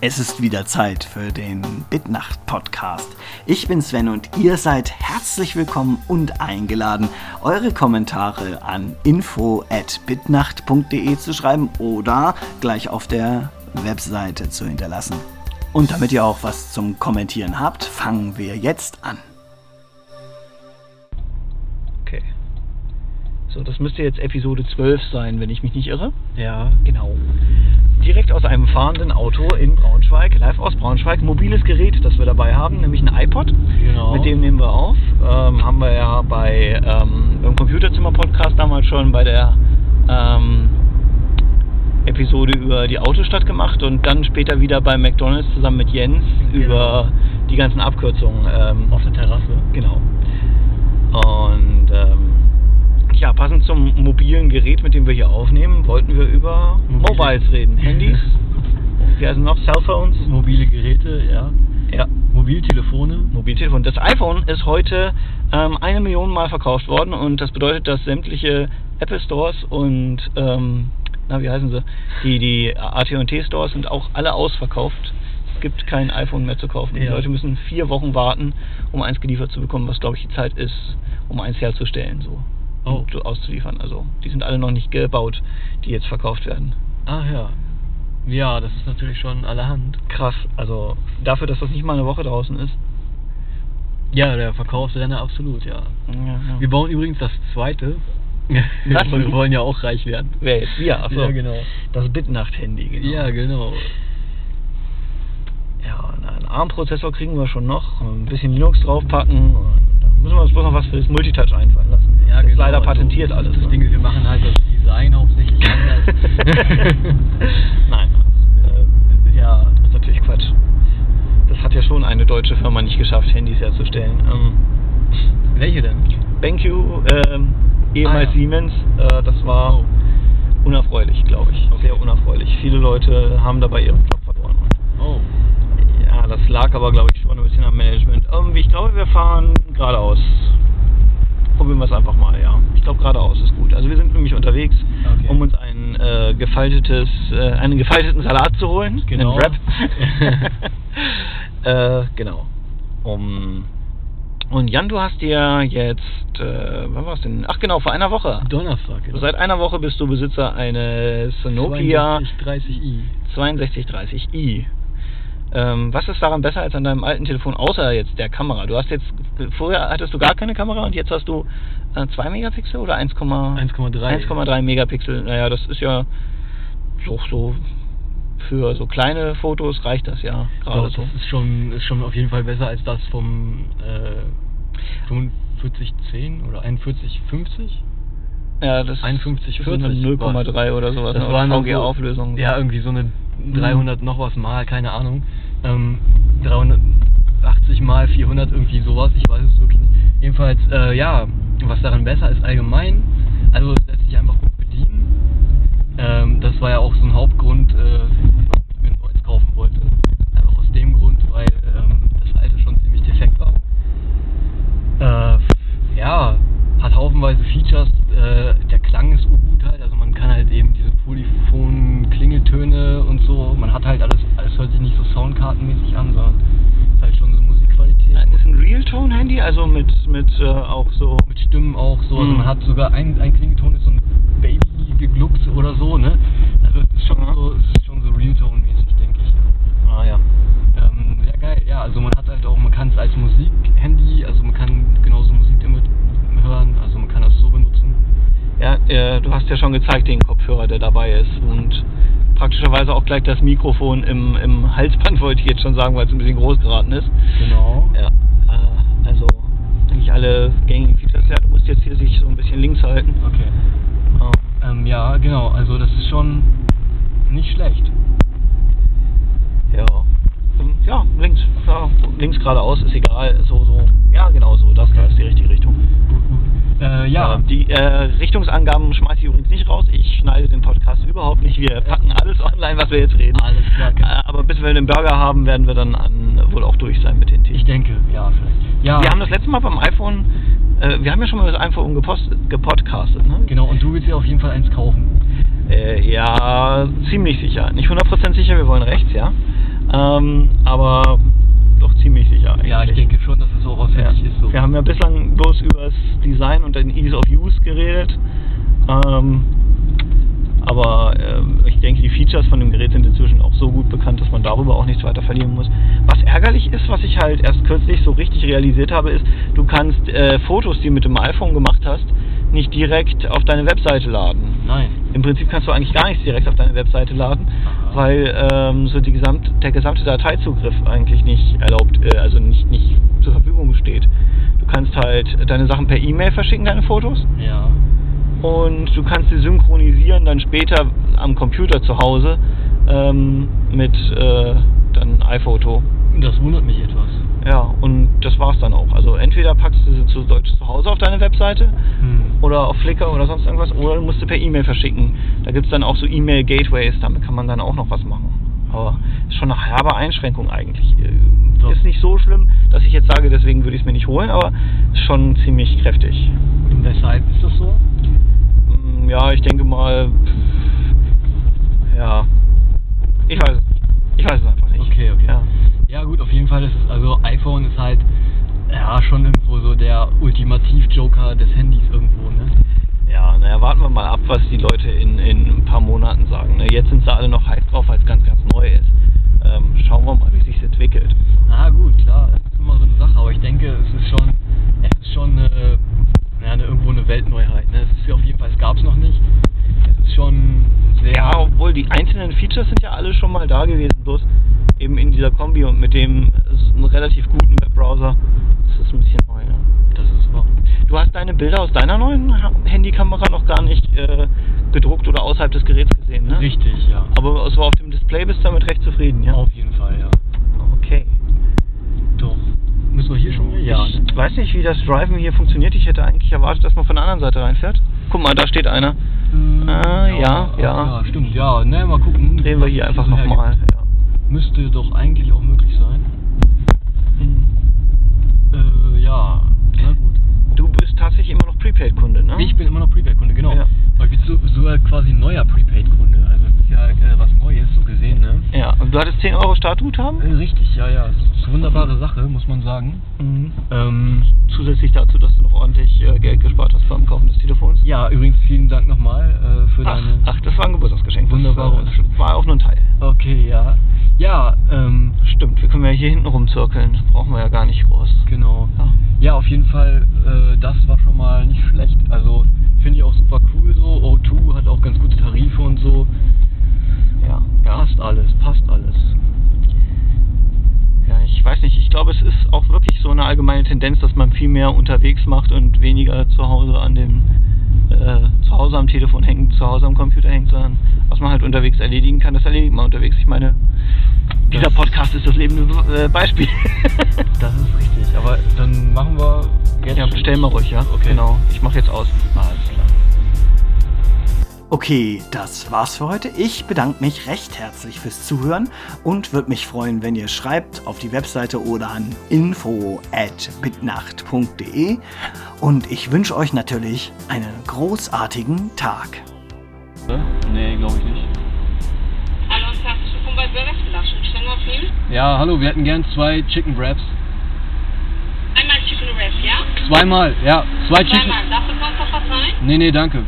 Es ist wieder Zeit für den Bitnacht Podcast. Ich bin Sven und ihr seid herzlich willkommen und eingeladen, eure Kommentare an info@bitnacht.de zu schreiben oder gleich auf der Webseite zu hinterlassen. Und damit ihr auch was zum Kommentieren habt, fangen wir jetzt an. So, das müsste jetzt Episode 12 sein, wenn ich mich nicht irre. Ja, genau. Direkt aus einem fahrenden Auto in Braunschweig, live aus Braunschweig. Mobiles Gerät, das wir dabei haben, nämlich ein iPod. Genau. Mit dem nehmen wir auf. Ähm, haben wir ja bei ähm, beim Computerzimmer-Podcast damals schon bei der ähm, Episode über die Autostadt gemacht und dann später wieder bei McDonalds zusammen mit Jens Genau. über die ganzen Abkürzungen. Ähm, Auf der Terrasse. Genau. Und ähm, ja, passend zum mobilen Gerät, mit dem wir hier aufnehmen, wollten wir über Mobile. Mobiles reden. Handys, wie heißen noch? Cellphones? Mobile Geräte, ja. Ja, Mobiltelefone. Mobiltelefon. Das iPhone ist heute ähm, eine Million Mal verkauft worden und das bedeutet, dass sämtliche Apple Stores und ähm, na, wie heißen sie? Die, die AT&T Stores sind auch alle ausverkauft. Es gibt kein iPhone mehr zu kaufen. Die Ja. Leute müssen vier Wochen warten, um eins geliefert zu bekommen, was glaube ich die Zeit ist, um eins herzustellen, so auszuliefern. Also die sind alle noch nicht gebaut, die jetzt verkauft werden. Ah ja. Ja, das ist natürlich schon allerhand. Krass. Also dafür, dass das nicht mal eine Woche draußen ist. Ja, der Verkaufsrenner absolut, ja. Ja, ja. Wir bauen übrigens das zweite. Wir wollen ja auch reich werden. Wer jetzt? Wir? Achso. Ja, genau. Das Bitnacht-Handy, genau. Ja, genau. Ja, einen ARM-Prozessor kriegen wir schon noch. Ein bisschen Linux draufpacken. Und müssen wir uns bloß noch was für das Multitouch einfallen lassen. Ja, das ist genau. leider patentiert also, alles. Das ne? Ding ist, wir machen halt das Design hauptsächlich anders. Nein, äh, ja, das ist natürlich Quatsch. Das hat ja schon eine deutsche Firma nicht geschafft, Handys herzustellen. Ähm, Welche denn? BenQ, ähm, ehemals Ah, ja. Siemens, äh, das war Oh. unerfreulich, glaube ich. Okay. Sehr unerfreulich. Viele Leute haben dabei ihren Job verloren. Oh. Ja, das lag aber, glaube ich, Ähm, ich glaube, wir fahren geradeaus. Probieren wir es einfach mal, ja. Ich glaube, geradeaus ist gut. Also wir sind nämlich unterwegs, Okay. um uns ein äh, gefaltetes, äh, einen gefalteten Salat zu holen. Genau. Wrap. äh, genau. Um, und Jan, du hast dir jetzt, äh, wann war es denn? Ach genau, vor einer Woche. Donnerstag. genau. Seit einer Woche bist du Besitzer eines Nokia 30i. 6230i. Ähm, was ist daran besser als an deinem alten Telefon, außer jetzt der Kamera? Du hast jetzt, vorher hattest du gar keine Kamera und jetzt hast du äh, 2 Megapixel oder 1,3 1,3. 1,3 Megapixel. Naja, das ist ja so, so für so kleine Fotos reicht das ja gerade Doch, so. das ist schon, ist schon auf jeden Fall besser als das vom äh, 4510 oder 4150. Ja, das 51, ist so eine 40 0,3 oder sowas. Das ne? war noch so- VGA-Auflösung. Ja, irgendwie so eine 300 noch was mal, keine Ahnung. Ähm, 380 mal 400 irgendwie sowas, ich weiß es wirklich nicht. Jedenfalls, äh, ja, was daran besser ist allgemein, also es lässt sich einfach gut bedienen. Ähm, das war ja auch so ein Hauptgrund, äh, warum ich mir ein neues kaufen wollte. Einfach aus dem Grund, weil ähm, das alte schon ziemlich defekt war. Äh, Mhm. ein, ein Klingelton ist so ein Baby gegluckt oder so, ne? Also es ist schon Ja. so, es ist schon so Realtone-mäßig, denke ich. Ah ja. Ähm, sehr geil, ja. Also man hat halt auch, man kann es als Musik-Handy, also man kann genauso Musik damit hören, also man kann das so benutzen. Ja, äh, du hast ja schon gezeigt den Kopfhörer, der dabei ist und praktischerweise auch gleich das Mikrofon im, im Halsband, wollte ich jetzt schon sagen, weil es ein bisschen groß geraten ist. Genau. Ja, äh, also nicht alle gängigen Features. Ja, du musst jetzt hier sich so ein bisschen links halten. Okay. Ähm, Ähm, ja, genau, also das ist schon nicht schlecht. ja. Ja, links. Ja, links geradeaus ist egal. So, so. Ja, genau so. Das da ist die richtige Richtung. Gut, gut. Äh, ja. Ähm, die äh, Richtungsangaben schmeiße ich übrigens nicht raus. Ich schneide den Podcast überhaupt nicht. Wir packen alles online, was wir jetzt reden. Alles klar. Äh, aber bis wir den Burger haben, werden wir dann an, wohl auch durch sein mit den Themen. Ich denke, ja, vielleicht. Ja, Wir haben das letzte Mal beim iPhone, äh, wir haben ja schon mal das iPhone gepost, gepodcastet, ne? Genau, und du willst dir auf jeden Fall eins kaufen. Äh, ja, ziemlich sicher. Nicht 100% sicher, wir wollen rechts, ja. Ähm, aber doch ziemlich sicher eigentlich. Ja, ich denke schon, dass es auch authentisch Ja. ist. So. Wir haben ja bislang bloß über das Design und den Ease of Use geredet. Ähm, aber ähm, ich denke, die Features von dem Gerät sind inzwischen auch so gut bekannt, dass man darüber auch nichts weiter verlieren muss. Was ärgerlich ist, was ich halt erst kürzlich so richtig realisiert habe, ist, du kannst äh, Fotos, die du mit dem iPhone gemacht hast, nicht direkt auf deine Webseite laden. Nein. Im Prinzip kannst du eigentlich gar nichts direkt auf deine Webseite laden, Aha. weil ähm, so die gesamt, der gesamte Dateizugriff eigentlich nicht erlaubt, äh, also nicht, nicht zur Verfügung steht. Du kannst halt deine Sachen per E-Mail verschicken, deine Fotos, Ja. Und du kannst sie synchronisieren dann später am Computer zu Hause ähm, mit äh, dann iPhoto. Das wundert mich etwas. Ja, und das war's dann auch. Also entweder packst du sie zu Deutsch zu Hause auf deine Webseite Hm. oder auf Flickr oder sonst irgendwas oder du musst sie per E-Mail verschicken. Da gibt es dann auch so E-Mail-Gateways, damit kann man dann auch noch was machen. Aber ist schon eine herbe Einschränkung eigentlich. Äh, So. Ist nicht so schlimm, dass ich jetzt sage, deswegen würde ich es mir nicht holen, aber schon ziemlich kräftig. Und weshalb ist das so? Ja, ich denke mal, ja, ich weiß. Ich weiß es einfach nicht. Okay, okay. Ja. Ja gut, auf jeden Fall ist es, also iPhone ist halt ja schon irgendwo so der Ultimativ-Joker des Handys irgendwo, ne? Ja, naja, warten wir mal ab, was die Leute in, in ein paar Monaten sagen. Ne? Jetzt sind sie alle noch heiß drauf, es ganz, ganz neu ist. Ähm, schauen wir mal, wie sich entwickelt. Ah gut, klar, das ist immer so eine Sache, aber ich denke, es ist schon, es ist schon eine, ja, eine, irgendwo eine Weltneuheit. Ne? Es ist ja auf jeden Fall, es gab es noch nicht. Es ist schon sehr. Ja, obwohl die einzelnen Features sind ja alle schon mal da gewesen, bloß eben in dieser Kombi und mit dem relativ guten Webbrowser. Das ist ein bisschen neu. Ne? das ist wahr. Du hast deine Bilder aus deiner neuen Ha- Handykamera noch gar nicht äh, gedruckt oder außerhalb des Geräts gesehen, ne? Richtig, ja. Aber so auf dem Display bist du damit recht zufrieden, ja? Auf jeden Fall, ja. Okay. Doch. Müssen wir hier schon mal? Ja, ich ne? weiß nicht, wie das Driven hier funktioniert. Ich hätte eigentlich erwartet, dass man von der anderen Seite reinfährt. Guck mal, da steht einer. Ah, ja, ja. Ja, stimmt, ja. Ne, mal gucken. Drehen wir hier einfach nochmal. Ja. Müsste doch eigentlich auch möglich sein. Hm. Äh, ja. Na gut. Du bist tatsächlich immer noch Prepaid-Kunde, ne? Ich bin immer noch Prepaid-Kunde, genau. Ja. Aber ich bin so, so quasi neuer Prepaid-Kunde. Du hattest 10 Euro Startguthaben? Äh, richtig, ja, ja. Das wunderbare Sache, muss man sagen. Mhm. Ähm, Zusätzlich dazu, dass du noch ordentlich äh, Geld gespart hast beim Kaufen des Telefons. ja, übrigens vielen Dank nochmal äh, für Ach, deine... ach, das war ein Geburtstagsgeschenk. Wunderbare Das äh, war auch nur ein Teil. Okay, ja. Ja, ähm, Stimmt, wir können ja hier hinten rumzirkeln. Das brauchen wir ja gar nicht groß. genau. Ja. Ja, auf jeden Fall, äh, das war schon mal nicht Tendenz, dass man viel mehr unterwegs macht und weniger zu Hause an dem äh, zu Hause am Telefon hängt, zu Hause am Computer hängt, sondern was man halt unterwegs erledigen kann, das erledigt man unterwegs. Ich meine, dieser Das- Podcast ist das lebende äh, Beispiel. Das ist richtig. Aber dann machen wir jetzt. ja, bestell mal ruhig, ja? Okay. Genau. Ich mache jetzt aus. Alles klar. Okay, das war's für heute. Ich bedanke mich recht herzlich fürs Zuhören und würde mich freuen, wenn ihr schreibt auf die Webseite oder an info@bitnacht.de und ich wünsche euch natürlich einen großartigen Tag. Nee, glaube ich nicht. Hallo und herzlich willkommen bei Burgers Flaschen. Ich wir aufnehmen. Ja, hallo, wir hätten gern zwei Chicken Wraps. Einmal Chicken Wrap, ja? Zweimal, ja. Zwei Chicken. Zweimal. Darf das noch was sein? Nee, nee, danke.